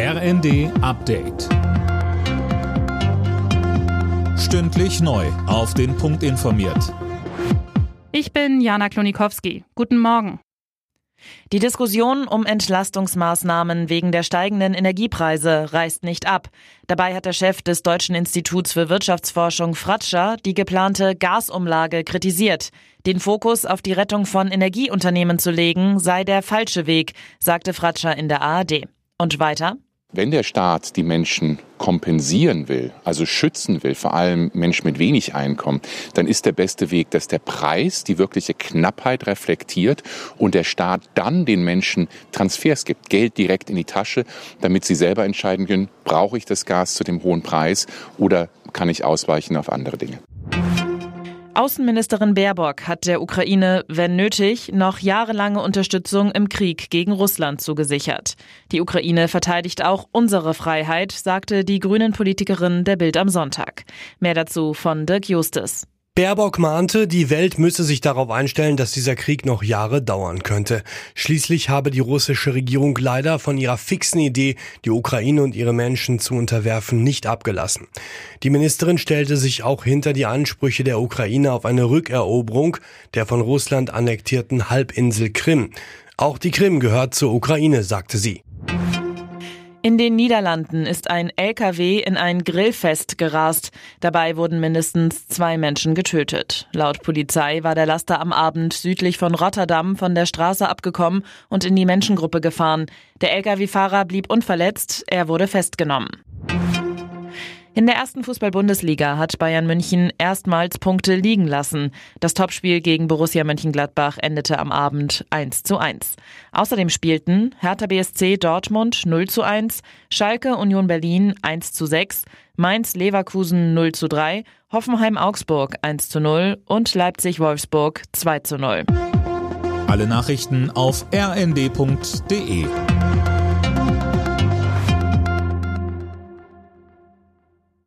RND Update. Stündlich neu. Auf den Punkt informiert. Ich bin Jana Klonikowski. Guten Morgen. Die Diskussion um Entlastungsmaßnahmen wegen der steigenden Energiepreise reißt nicht ab. Dabei hat der Chef des Deutschen Instituts für Wirtschaftsforschung Fratscher die geplante Gasumlage kritisiert. Den Fokus auf die Rettung von Energieunternehmen zu legen, sei der falsche Weg, sagte Fratscher in der ARD. Und weiter? Wenn der Staat die Menschen kompensieren will, also schützen will, vor allem Menschen mit wenig Einkommen, dann ist der beste Weg, dass der Preis die wirkliche Knappheit reflektiert und der Staat dann den Menschen Transfers gibt, Geld direkt in die Tasche, damit sie selber entscheiden können, brauche ich das Gas zu dem hohen Preis oder kann ich ausweichen auf andere Dinge. Außenministerin Baerbock hat der Ukraine, wenn nötig, noch jahrelange Unterstützung im Krieg gegen Russland zugesichert. Die Ukraine verteidigt auch unsere Freiheit, sagte die grünen Politikerin der Bild am Sonntag. Mehr dazu von Dirk Justus. Baerbock mahnte, die Welt müsse sich darauf einstellen, dass dieser Krieg noch Jahre dauern könnte. Schließlich habe die russische Regierung leider von ihrer fixen Idee, die Ukraine und ihre Menschen zu unterwerfen, nicht abgelassen. Die Ministerin stellte sich auch hinter die Ansprüche der Ukraine auf eine Rückeroberung der von Russland annektierten Halbinsel Krim. Auch die Krim gehört zur Ukraine, sagte sie. In den Niederlanden ist ein LKW in ein Grillfest gerast. Dabei wurden mindestens zwei Menschen getötet. Laut Polizei war der Laster am Abend südlich von Rotterdam von der Straße abgekommen und in die Menschengruppe gefahren. Der LKW-Fahrer blieb unverletzt, er wurde festgenommen. In der ersten Fußball-Bundesliga hat Bayern München erstmals Punkte liegen lassen. Das Topspiel gegen Borussia Mönchengladbach endete am Abend 1 zu 1. Außerdem spielten Hertha BSC Dortmund 0 zu 1, Schalke Union Berlin 1 zu 6, Mainz Leverkusen 0 zu 3, Hoffenheim Augsburg 1 zu 0 und Leipzig Wolfsburg 2 zu 0. Alle Nachrichten auf rnd.de